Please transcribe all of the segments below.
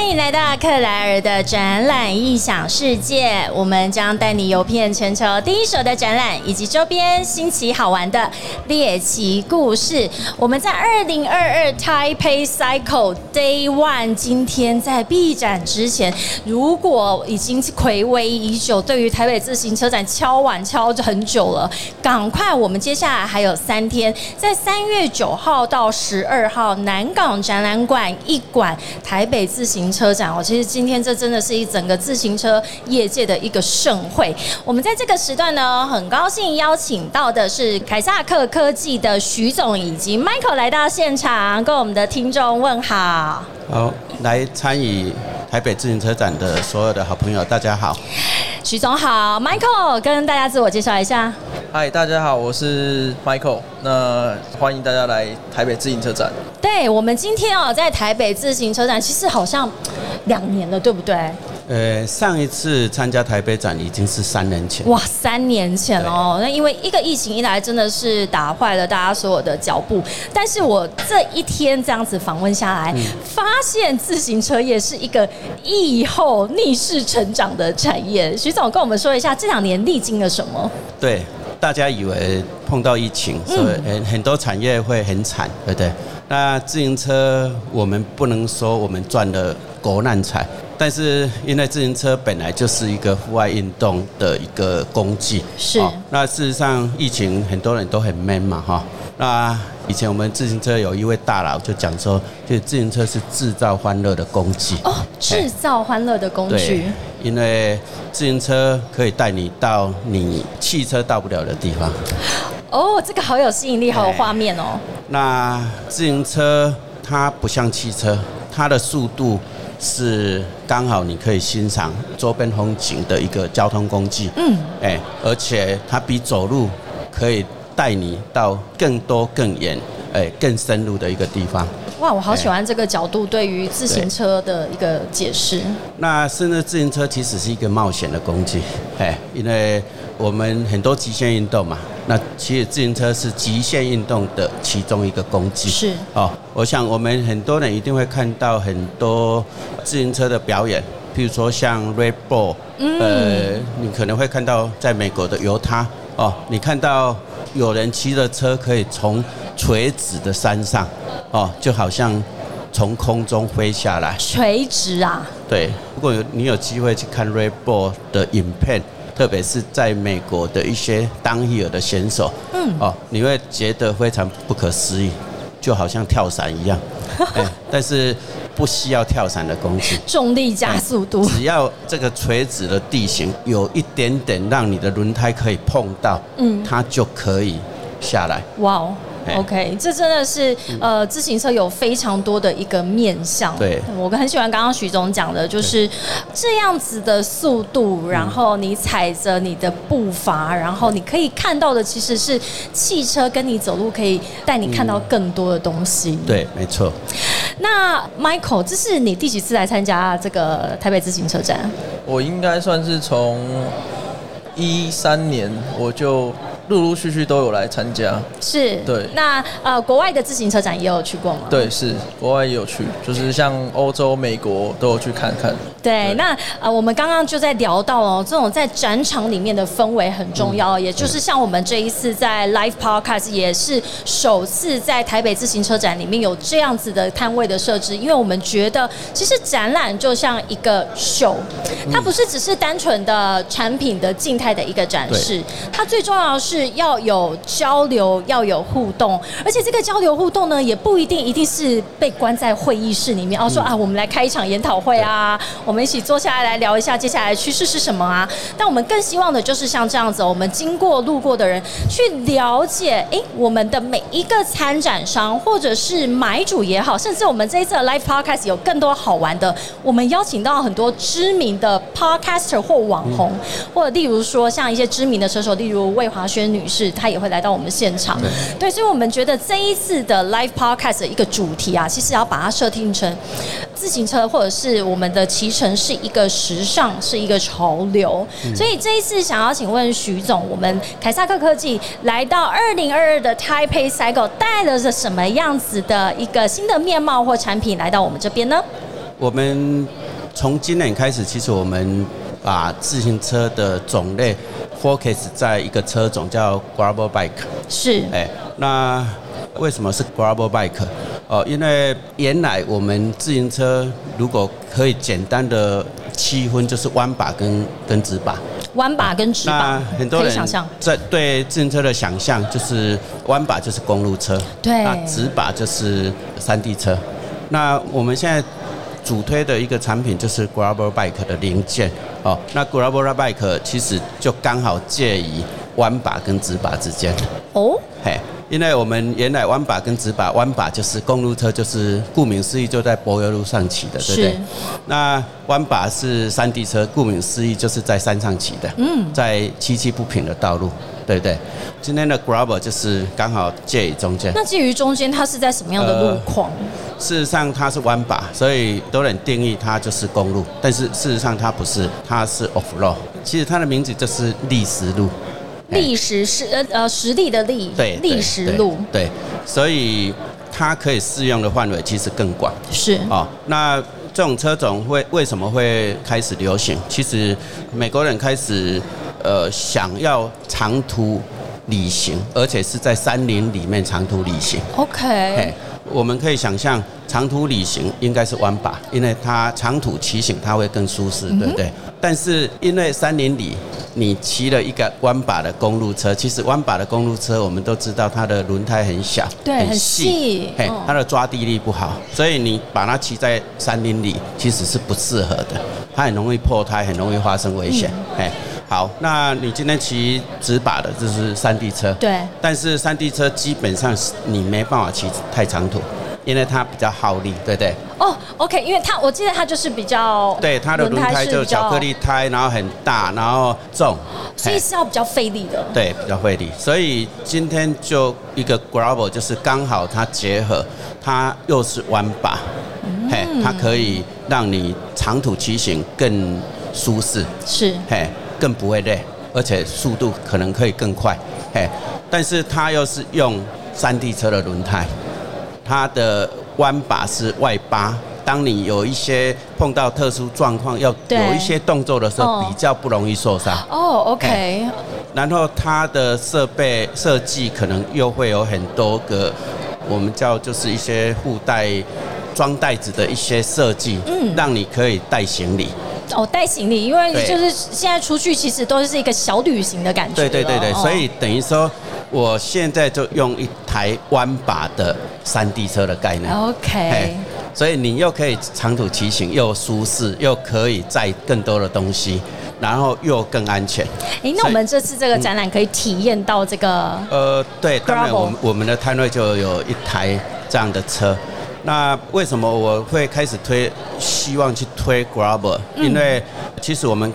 欢迎来到克莱尔的展览异想世界，我们将带你游遍全球第一手的展览以及周边新奇好玩的猎奇故事。我们在二零二二 Taipei Cycle Day One，今天在闭展之前，如果已经暌违已久，对于台北自行车展敲碗敲很久了，赶快！我们接下来还有三天，在三月九号到十二号，南港展览馆一馆台北自行。车展哦，其实今天这真的是一整个自行车业界的一个盛会。我们在这个时段呢，很高兴邀请到的是凯撒克科技的徐总以及 Michael 来到现场，跟我们的听众问好。好，来参与台北自行车展的所有的好朋友，大家好。徐总好，Michael 跟大家自我介绍一下。嗨，大家好，我是 Michael。那欢迎大家来台北自行车展。对我们今天哦，在台北自行车展，其实好像两年了，对不对？呃，上一次参加台北展已经是三年前。哇，三年前哦，那因为一个疫情一来，真的是打坏了大家所有的脚步。但是我这一天这样子访问下来，发现自行车业是一个疫后逆势成长的产业。徐总跟我们说一下，这两年历经了什么？对，大家以为碰到疫情，所以很很多产业会很惨，对不对？那自行车，我们不能说我们赚了国难财。但是因为自行车本来就是一个户外运动的一个工具，是。那事实上疫情很多人都很闷嘛哈。那以前我们自行车有一位大佬就讲说，就自行车是制造欢乐的工具。哦，制造欢乐的工具。因为自行车可以带你到你汽车到不了的地方。哦，这个好有吸引力，好有画面哦。那自行车它不像汽车，它的速度。是刚好你可以欣赏周边风景的一个交通工具，嗯，哎，而且它比走路可以带你到更多、更远、哎、更深入的一个地方。哇，我好喜欢这个角度对于自行车的一个解释。那甚至自行车其实是一个冒险的工具，哎，因为我们很多极限运动嘛。那其实自行车是极限运动的其中一个工具。是哦，我想我们很多人一定会看到很多自行车的表演，譬如说像 Red Bull，呃，你可能会看到在美国的犹他哦，你看到有人骑着车可以从垂直的山上哦，就好像从空中飞下来。垂直啊？对，如果有你有机会去看 Red Bull 的影片。特别是在美国的一些当地的选手，嗯，哦，你会觉得非常不可思议，就好像跳伞一样，哎，但是不需要跳伞的工具，重力加速度，只要这个垂直的地形有一点点让你的轮胎可以碰到，嗯，它就可以下来。哇哦！OK，这真的是呃，自行车有非常多的一个面向。对，我很喜欢刚刚徐总讲的，就是这样子的速度，然后你踩着你的步伐，然后你可以看到的其实是汽车跟你走路可以带你看到更多的东西。对，没错。那 Michael，这是你第几次来参加这个台北自行车展？我应该算是从一三年我就。陆陆续续都有来参加，是对。那呃，国外的自行车展也有去过吗？对，是国外也有去，就是像欧洲、美国都有去看看。对，那呃，我们刚刚就在聊到哦，这种在展场里面的氛围很重要，也就是像我们这一次在 Live Podcast 也是首次在台北自行车展里面有这样子的摊位的设置，因为我们觉得其实展览就像一个秀，它不是只是单纯的产品的静态的一个展示，它最重要的是。要有交流，要有互动，而且这个交流互动呢，也不一定一定是被关在会议室里面哦。说啊，我们来开一场研讨会啊，我们一起坐下来来聊一下接下来趋势是什么啊。但我们更希望的就是像这样子，我们经过路过的人去了解，哎，我们的每一个参展商或者是买主也好，甚至我们这一次的 Live Podcast 有更多好玩的，我们邀请到很多知名的 Podcaster 或网红，或者例如说像一些知名的车手，例如魏华轩。女士，她也会来到我们现场。对，所以，我们觉得这一次的 Live Podcast 的一个主题啊，其实要把它设定成自行车或者是我们的骑乘是一个时尚，是一个潮流。所以这一次想要请问徐总，我们凯撒克科技来到二零二二的 Taipei Cycle，带了着什么样子的一个新的面貌或产品来到我们这边呢？我们从今年开始，其实我们把自行车的种类 focus 在一个车种叫 gravel bike。是，哎，那为什么是 gravel bike？哦，因为原来我们自行车如果可以简单的区分，就是弯把跟跟直把。弯把跟直把那，很多人想象，在对自行车的想象就是弯把就是公路车，对那直把就是山地车。那我们现在主推的一个产品就是 gravel bike 的零件哦。那 gravel bike 其实就刚好介于弯把跟直把之间。哦，嘿，因为我们原来弯把跟直把，弯把就是公路车，就是顾名思义就在柏油路上骑的，对不对是？那弯把是山地车，顾名思义就是在山上骑的，嗯在崎岖不平的道路，对对？今天的 grabber 就是刚好介于中间。那介于中间，它是在什么样的路况？事实上它是弯把，所以多人定义它就是公路，但是事实上它不是，它是 off road。其实它的名字就是砾石路。历史是呃呃实地的历，对，历对史路对，对所以它可以适用的范围其实更广是哦。那这种车种会为什么会开始流行？其实美国人开始呃想要长途旅行，而且是在山林里面长途旅行。OK，，我们可以想象长途旅行应该是弯把，因为它长途骑行它会更舒适，对不对？但是因为山林里你骑了一个弯把的公路车，其实弯把的公路车我们都知道它的轮胎很小，对很细它的抓地力不好，所以你把它骑在山林里其实是不适合的，它很容易破胎，很容易发生危险。哎、好，那你今天骑直把的，就是山地车，对。但是山地车基本上是你没办法骑太长途，因为它比较耗力，对不对？哦，OK，因为它我记得它就是比较对，它的轮胎就巧克，力胎，然后很大，然后重，所以是要比较费力的。对，比较费力。所以今天就一个 gravel，就是刚好它结合，它又是弯把，嘿，它可以让你长途骑行更舒适，是。嘿，更不会累，而且速度可能可以更快，嘿。但是它又是用山地车的轮胎，它的弯把是外八。当你有一些碰到特殊状况，要有一些动作的时候，哦比较不容易受伤。哦，OK，然后它的设备设计可能又会有很多个，我们叫就是一些附带装袋子的一些设计，嗯让你可以带行李。哦，带行李，因为就是现在出去其实都是一个小旅行的感觉了。对对对对，哦所以等于说，我现在就用一台弯把的山地车的概念。OK。所以你又可以长途骑行，又舒适，又可以载更多的东西，然后又更安全。哎，那我们这次这个展览可以体验到这个呃，对，当然我们我们的摊位就有一台这样的车。那为什么我会开始推，希望去推 Gravel？因为其实我们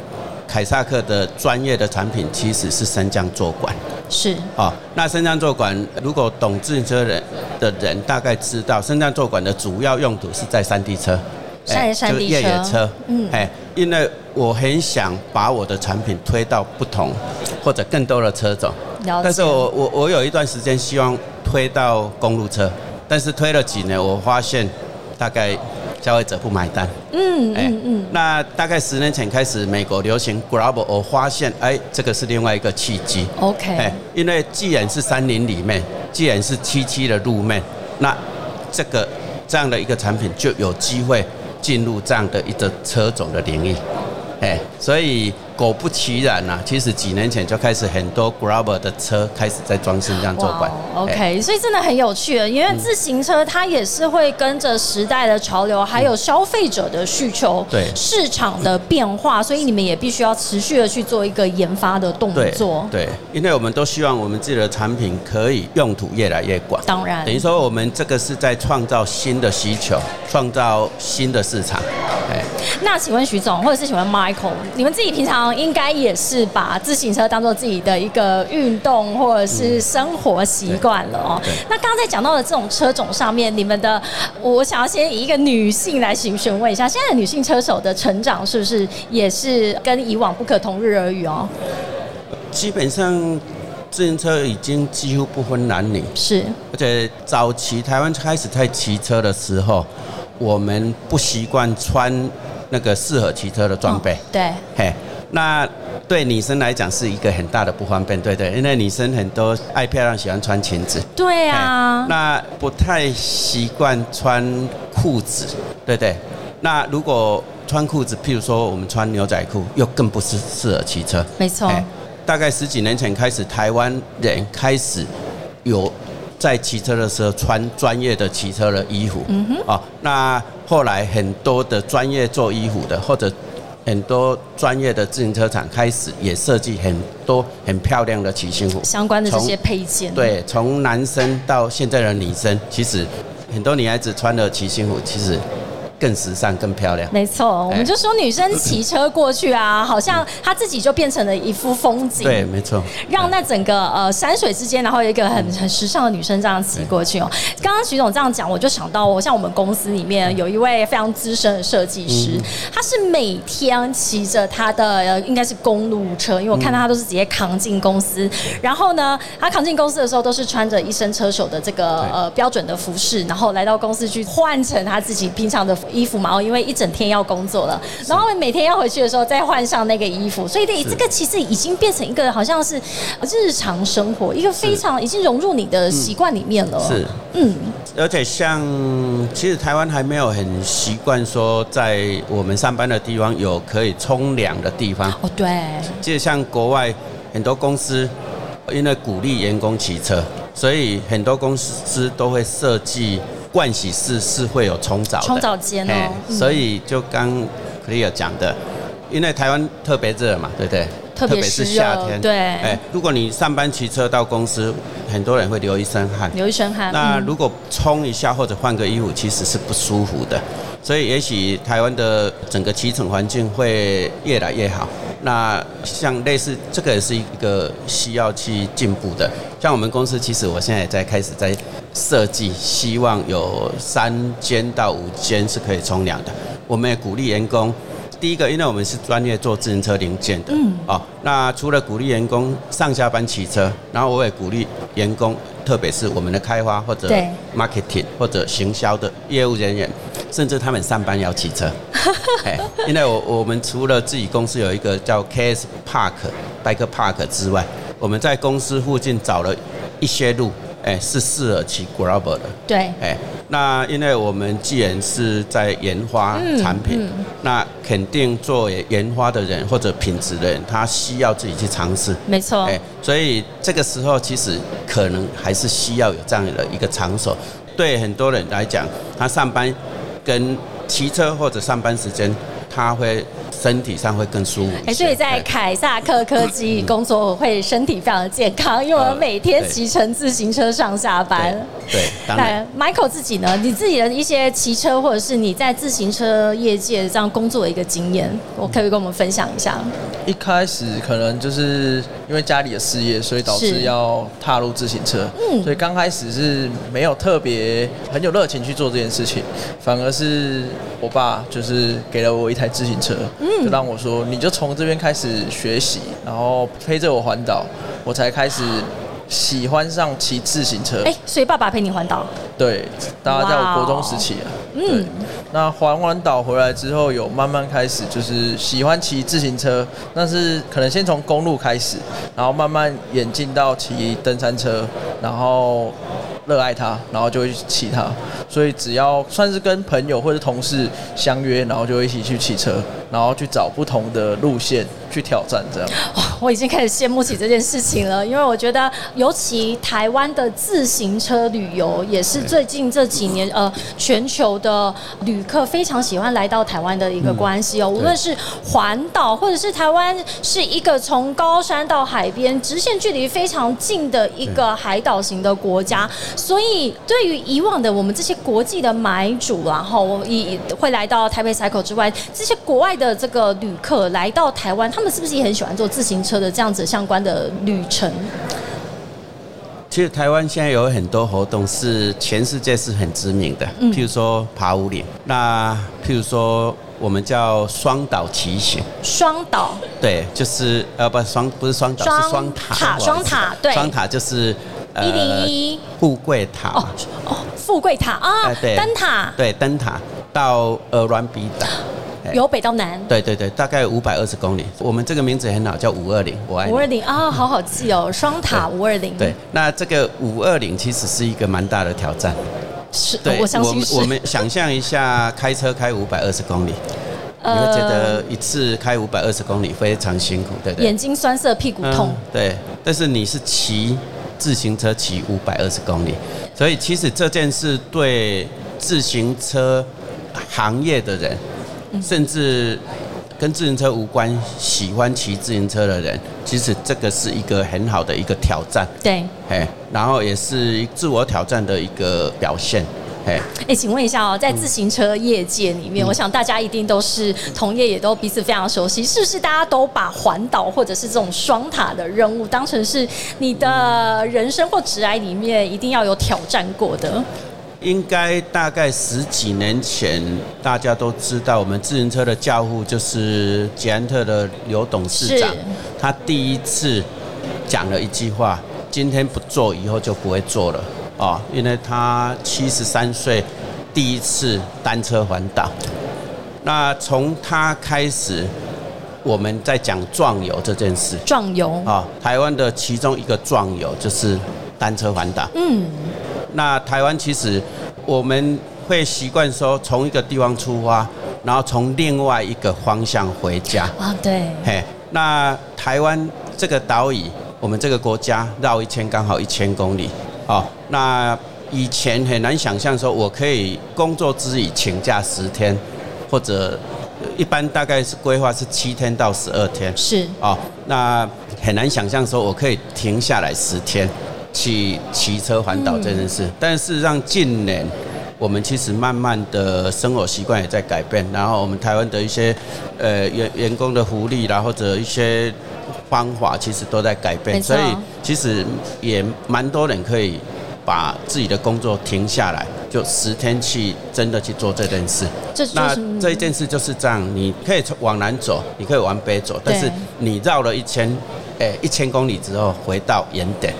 凯撒克的专业的产品其实是升降坐管。是。哦，那升降坐管，如果懂自行车人的人大概知道，升降坐管的主要用途是在山地车，在山地就是越野车。车，嗯。哎，因为我很想把我的产品推到不同或者更多的车种，但是我我我有一段时间希望推到公路车，但是推了几年，我发现大概消费者不买单。嗯哎嗯嗯，那大概十年前开始，美国流行 gravel，我发现，哎，这个是另外一个契机。OK 哎，因为既然是山林里面，既然是崎岖的路面，那这个这样的一个产品就有机会进入这样的一个车种的领域。哎，所以果不其然呐、其实几年前就开始很多 g r a b e r 的车开始在装升降坐管。哇哎，OK，所以真的很有趣，因为自行车它也是会跟着时代的潮流，还有消费者的需求，对市场的变化，所以你们也必须要持续的去做一个研发的动对作。对，因为我们都希望我们自己的产品可以用途越来越广。当然等于说我们这个是在创造新的需求，创造新的市场。哎，那请问徐总，或者是请问 Michael，你们自己平常应该也是把自行车当做自己的一个运动或者是生活习惯了哦。那刚刚在讲到的这种车种上面，你们的，我想要先以一个女性来询询问一下，现在的女性车手的成长是不是也是跟以往不可同日而语哦？基本上自行车已经几乎不分男女，是而且早期台湾开始在骑车的时候，我们不习惯穿那个适合骑车的装备。对，嘿，那对女生来讲是一个很大的不方便，对对，因为女生很多爱漂亮，喜欢穿裙子。对啊，那不太习惯穿裤子，对不对？那如果穿裤子，譬如说我们穿牛仔裤，又更不是适合骑车。没错。大概十几年前开始，台湾人开始有在骑车的时候穿专业的骑车的衣服。嗯哼。哦，那后来很多的专业做衣服的，或者很多专业的自行车厂开始也设计很多很漂亮的骑行服。相关的这些配件。对，从男生到现在的女生，其实很多女孩子穿的骑行服，其实。更时尚、更漂亮。没错，我们就说女生骑车过去啊，好像她自己就变成了一幅风景。对，没错。让那整个呃山水之间，然后有一个很很时尚的女生这样骑过去哦。刚刚徐总这样讲，我就想到，我像我们公司里面有一位非常资深的设计师，他是每天骑着他的应该是公路车，因为我看到他都是直接扛进公司。然后呢，他扛进公司的时候都是穿着一身车手的这个呃标准的服饰，然后来到公司去换成他自己平常的。衣服嘛，因为一整天要工作了，然后每天要回去的时候再换上那个衣服，所以这这个其实已经变成一个好像是日常生活，一个非常已经融入你的习惯里面了。是，嗯，而且像其实台湾还没有很习惯说在我们上班的地方有可以冲凉的地方。哦，对，就像国外很多公司因为鼓励员工骑车，所以很多公司都会设计。盥洗室是会有冲澡的，冲澡间哦，所以就刚 Clear 讲的，因为台湾特别热嘛，对不对？特别是夏天，对。哎，如果你上班骑车到公司，很多人会流一身汗，流一身汗。那如果冲一下或者换个衣服，其实是不舒服的。所以也许台湾的整个骑乘环境会越来越好。那像类似这个也是一个需要去进步的。像我们公司，其实我现在也在开始在设计，希望有三间到五间是可以冲凉的。我们也鼓励员工，第一个，因为我们是专业做自行车零件的，嗯，哦，那除了鼓励员工上下班骑车，然后我也鼓励员工，特别是我们的开发或者 marketing 或者行销的业务人员。甚至他们上班要骑车，哎，因为我我们除了自己公司有一个叫 KS Park Bike Park 之外，我们在公司附近找了一些路，哎，是适合骑 Gravel 的。对，哎，那因为我们既然是在研发产品，那肯定做研发的人或者品质的人，他需要自己去尝试。没错，哎，所以这个时候其实可能还是需要有这样的一个场所。对很多人来讲，他上班。跟骑车或者上班时间，他会身体上会更舒服。哎，所以在凯撒克科技工作会身体非常的健康，因为我们每天骑乘自行车上下班。对，当然 Michael 自己呢？你自己的一些骑车或者是你在自行车业界这样工作的一个经验，我可以跟我们分享一下。一开始可能就是因为家里的事业，所以导致要踏入自行车。嗯，所以刚开始是没有特别很有热情去做这件事情，反而是我爸就是给了我一台自行车，就让我说你就从这边开始学习，然后陪着我环岛，我才开始。喜欢上骑自行车，哎，所以爸爸陪你环岛。对，大家在我国中时期啊，嗯，那环完岛回来之后，有慢慢开始就是喜欢骑自行车，那是可能先从公路开始，然后慢慢演进到骑登山车，然后热爱它，然后就会骑它。所以只要算是跟朋友或者同事相约，然后就一起去骑车，然后去找不同的路线。去挑战这样，我已经开始羡慕起这件事情了，因为我觉得，尤其台湾的自行车旅游，也是最近这几年呃，全球的旅客非常喜欢来到台湾的一个关系哦。无论是环岛，或者是台湾是一个从高山到海边直线距离非常近的一个海岛型的国家，所以对于以往的我们这些国际的买主，然后我以会来到台北 cycle 之外，这些国外的这个旅客来到台湾，他们。是不是也很喜欢做自行车的这样子相关的旅程？其实台湾现在有很多活动是全世界是很知名的，譬如说爬五岭，那譬如说我们叫双岛骑行。双岛？对，就是呃不双不是双岛是双塔，塔双塔对，双塔就是一零一富贵塔哦哦，富贵塔啊哎，对灯塔对灯塔到鹅銮鼻岛。哎由北到南，对对对，大概五百二十公里。我们这个名字很好，叫五二零，我爱你五二零啊，好好记哦，双塔五二零，对，那这个五二零其实是一个蛮大的挑战。是，对，我相信我们想象一下，开车开五百二十公里，你会觉得一次开五百二十公里非常辛苦，对不对？眼睛酸涩，屁股痛。嗯对，但是你是骑自行车骑五百二十公里，所以其实这件事对自行车行业的人，甚至跟自行车无关、喜欢骑自行车的人，其实这个是一个很好的一个挑战，对，哎，然后也是自我挑战的一个表现，哎。哎，请问一下哦，在自行车业界里嗯面，我想大家一定都是同业，也都彼此非常熟悉，是不是？大家都把环岛或者是这种双塔的任务当成是你的人生或职涯里面一定要有挑战过的？应该大概十几年前，大家都知道，我们自行车的教父就是捷安特的刘董事长，他第一次讲了一句话：今天不做，以后就不会做了。哦，因为他七十三岁第一次单车环岛，那从他开始，我们在讲壮游这件事。壮游，啊、台湾的其中一个壮游就是单车环岛。嗯，那台湾其实我们会习惯说从一个地方出发，然后从另外一个方向回家。啊，对，嘿，那台湾这个岛屿，我们这个国家绕一圈刚好一千公里哦。那以前很难想象说我可以工作之余请假十天，或者一般大概是规划是七天到十二天。是哦，那很难想象说我可以停下来十天去骑车环岛这件事，但事实上近年我们其实慢慢的生活习惯也在改变，然后我们台湾的一些呃员员工的福利啦，或者一些方法其实都在改变，所以其实也蛮多人可以把自己的工作停下来，就十天去真的去做这件事。那这一件事就是这样，你可以从往南走，你可以往北走，但是你绕了一千，诶一千公里之后回到原点。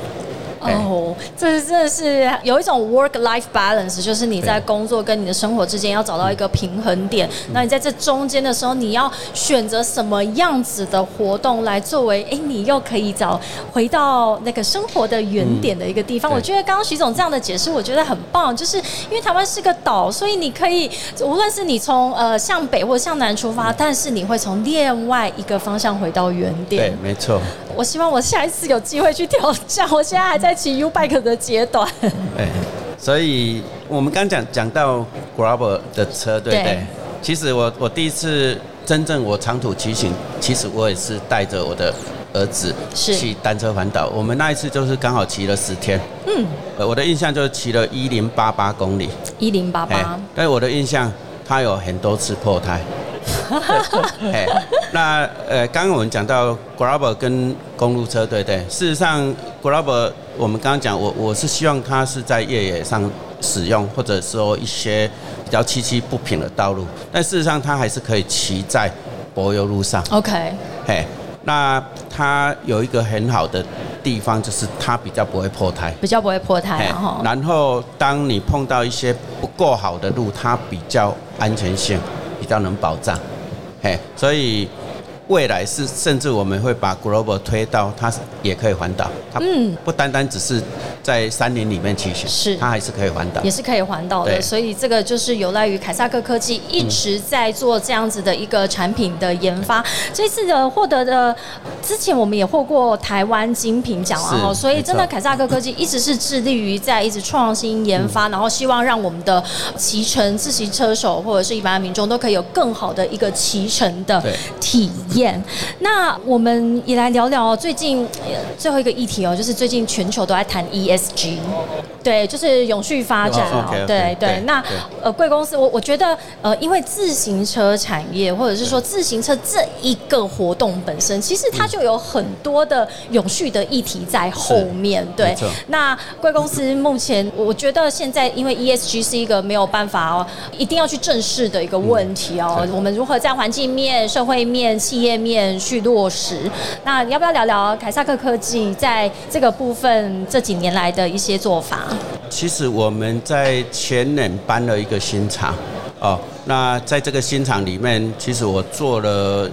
哎哦，这真的是有一种 work life balance，就是你在工作跟你的生活之间要找到一个平衡点。那你在这中间的时候，你要选择什么样子的活动来作为，哎，你又可以找回到那个生活的原点的一个地方。嗯我觉得刚刚徐总这样的解释，我觉得很棒，就是因为台湾是个岛，所以你可以无论是你从呃向北或向南出发，但是你会从另外一个方向回到原点对。，没错。我希望我下一次有机会去挑战。我现在还在骑 U bike 的阶段。哎，所以我们刚讲讲到 Grabber 的车，对不对对？其实我我第一次真正我长途骑行，其实我也是带着我的儿子是去单车环岛。我们那一次就是刚好骑了十天。嗯，我的印象就是骑了一零八八公里。一零八哎八，，但我的印象，他有很多次破胎。哎，那呃，刚刚我们讲到 Grabber 跟公路车，对不对？事实上，Grabber 我们刚刚讲，我我是希望它是在越野上使用，或者说一些比较崎岖不平的道路，但事实上它还是可以骑在柏油路上。OK，嘿，那它有一个很好的地方，就是它比较不会破胎。比较不会破胎。然后当你碰到一些不够好的路，它比较安全性比较能保障，嘿，所以未来是甚至我们会把 Global 推到它也可以环岛，它嗯。不单单只是在山林里面骑行，是。它还是可以环岛。也。是可以环岛的，所以这个就是有赖于凯撒克科技一直在做这样子的一个产品的研发。这次的获得的，之前我们也获过台湾精品奖啊，所以真的凯撒克科技一直是致力于在一直创新研发，然后希望让我们的骑乘自行车手或者是一般的民众都可以有更好的一个骑乘的体验。那我们也来聊聊最近呃最后一个议题哦，就是最近全球都在谈 ESG，对，就是永续发展哦对对对。那呃，贵公司，我我觉得呃，因为自行车产业或者是说自行车这一个活动本身，其实它就有很多的永续的议题在后面。对，那贵公司目前，我觉得现在因为 ESG 是一个没有办法哦，一定要去正视的一个问题哦。嗯我们如何在环境面、社会面、企业面去落实。那你要不要聊聊凯撒克科技在这个部分这几年来的一些做法？其实我们在前年搬了一个新厂，哦，那在这个新厂里面，其实我做了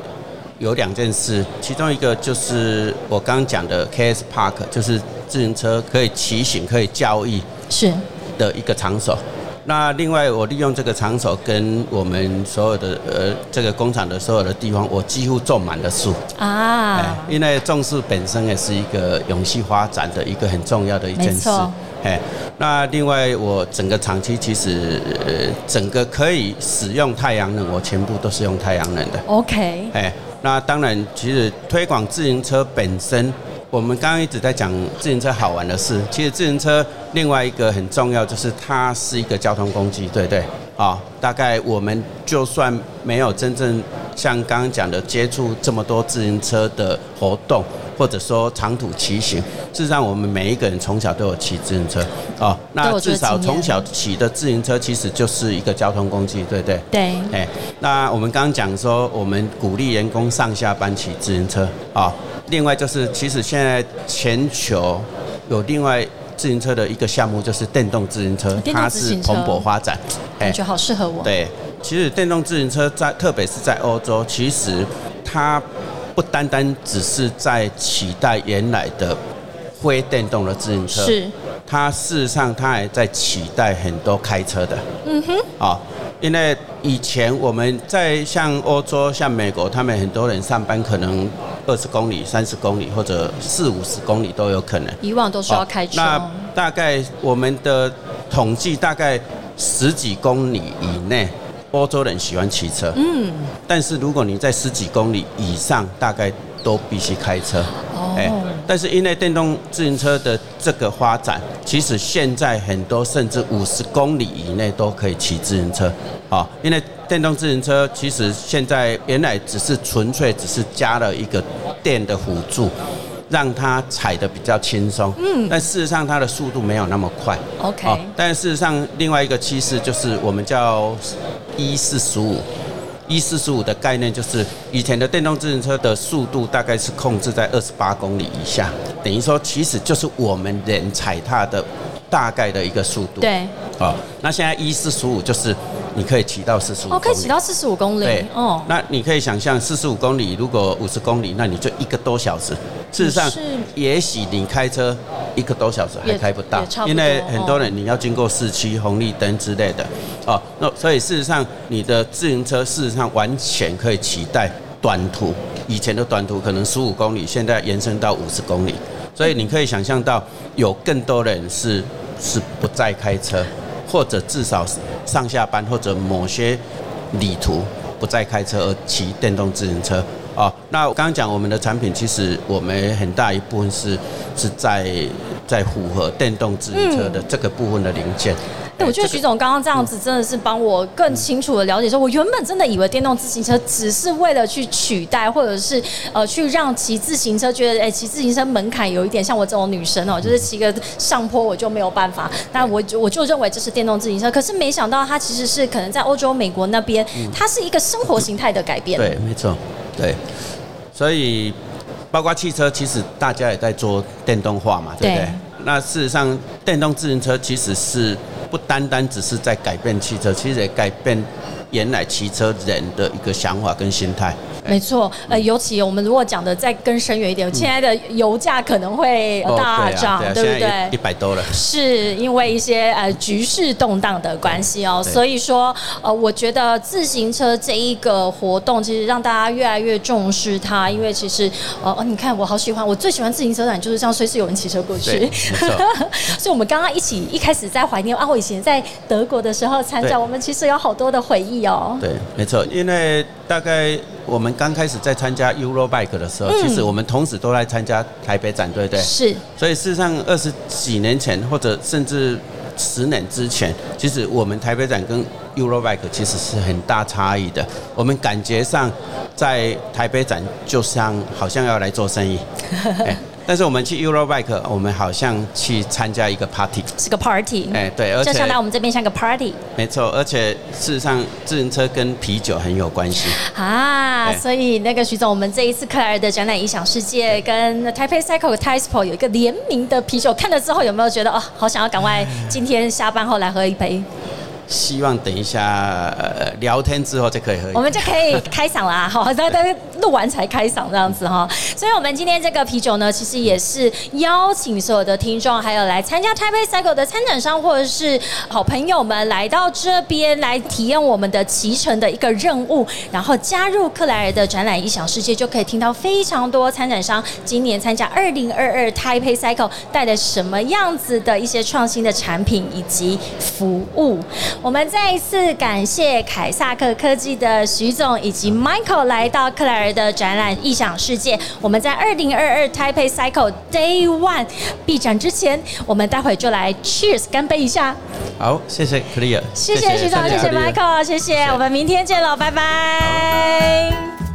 有两件事，其中一个就是我刚刚讲的 KS Park，就是自行车可以骑行、可以交易是的一个场所。那另外，我利用这个场所跟我们所有的呃这个工厂的所有的地方，我几乎种满了树。啊，哎，因为种树本身也是一个永续发展的一个很重要的一件事。哎，那另外我整个厂区其实呃整个可以使用太阳能，我全部都是用太阳能的。OK，哎，那当然，其实推广自行车本身，我们刚刚一直在讲自行车好玩的事。其实自行车另外一个很重要，就是它是一个交通工具，对不对？啊、大概我们就算没有真正像刚刚讲的接触这么多自行车的活动，或者说长途骑行，事实上我们每一个人从小都有骑自行车哦。那至少从小骑的自行车其实就是一个交通工具，对不对？对，哎，那我们刚刚讲说，我们鼓励员工上下班骑自行车啊。另外就是，其实现在全球有另外自行车的一个项目，就是电动自行车，它是蓬勃发展。哎感觉好适合我。对，其实电动自行车在，特别是在欧洲，其实它不单单只是在取代原来的非电动的自行车，是，它事实上它还在取代很多开车的。嗯哼。啊、因为以前我们在像欧洲、像美国，他们很多人上班可能二十公里、三十公里或者四五十公里都有可能。以往都是要开车。那大概我们的统计大概十几公里以内，欧洲人喜欢骑车。嗯。但是如果你在十几公里以上，大概都必须开车。哦哎但是因为电动自行车的这个发展，其实现在很多甚至五十公里以内都可以骑自行车。啊，因为电动自行车其实现在原来只是纯粹只是加了一个电的辅助。让它踩的比较轻松，嗯，但事实上它的速度没有那么快 OK 哦但事实上另外一个趋势就是我们叫一四十五，一四十五的概念就是以前的电动自行车的速度大概是控制在二十八公里以下，等于说其实就是我们人踩踏的大概的一个速度，，对，哦，那现在一四十五就是你可以骑到四十五，哦，可以骑到四十五公里对，，哦，那你可以想象，四十五公里，如果五十公里，那你就一个多小时。事实上是，也许你开车一个多小时还开不到，不因为很多人你要经过市区红绿灯之类的，哦，那所以事实上，你的自行车事实上完全可以取代短途。以前的短途可能十五公里，现在延伸到五十公里，所以你可以想象到，有更多人是是不再开车，或者至少上下班或者某些旅途不再开车而骑电动自行车。哦，那我刚刚讲我们的产品，其实我们很大一部分是是在在符合电动自行车的这个部分的零件。哎，我觉得徐总刚刚这样子真的是帮我更清楚的了解，说我原本真的以为电动自行车只是为了去取代，或者是呃去让骑自行车觉得，哎，骑自行车门槛有一点像我这种女生哦，就是骑个上坡我就没有办法，那我就我就认为这是电动自行车，可是没想到它其实是可能在欧洲、美国那边，它是一个生活形态的改变。对，没错，对，所以包括汽车，其实大家也在做电动化嘛，对不？对。那事实上，电动自行车其实是不单单只是在改变汽车，其实也改变原来骑车人的一个想法跟心态。没错，呃，尤其我们如果讲的再更深远一点，现在的油价可能会哦大涨，对不，对一？百多了。是因为一些呃局势动荡的关系哦，所以说呃，我觉得自行车这一个活动，其实让大家越来越重视它，因为其实呃，哦你看我好喜欢，我最喜欢自行车展就是这样，随时有人骑车过去。所以我们刚刚一起一开始在怀念啊，我以前在德国的时候参加，我们其实有好多的回忆哦。对，没错，因为大概我们刚开始在参加 Eurobike 的时候，嗯其实我们同时都在参加台北展，对不对？是所以事实上，二十几年前或者甚至十年之前，其实我们台北展跟 Eurobike 其实是很大差异的。我们感觉上在台北展就像好像要来做生意，哎但是我们去 Eurobike，我们好像去参加一个 party，是个 party，哎，对，而且就像来我们这边像个 party 没错，而且事实上自行车跟啤酒很有关系。啊，哎。所以那个徐总，我们这一次克莱尔的展览影响世界跟 Taipei Cycle Taispo 有一个联名的啤酒，看了之后有没有觉得哦，好想要赶快今天下班后来喝一杯？希望等一下、呃、聊天之后就可以喝我们就可以开嗓啦，好，大家录完才开嗓这样子哈。所以，我们今天这个啤酒呢，其实也是邀请所有的听众，还有来参加 Taipei Cycle 的参展商或者是好朋友们来到这边来体验我们的骑乘的一个任务，然后加入克莱尔的展览异想世界，就可以听到非常多参展商今年参加二零二二 Taipei Cycle 带来什么样子的一些创新的产品以及服务。我们再一次感谢凯撒克科技的徐总以及 Michael 来到克莱尔的展览异想世界。我们在二零二二 Taipei Cycle Day One 闭展之前，我们待会就来 Cheers 干杯一下。好，谢谢 Clear，谢谢徐总，谢谢 Michael，谢谢，我们明天见喽，拜拜。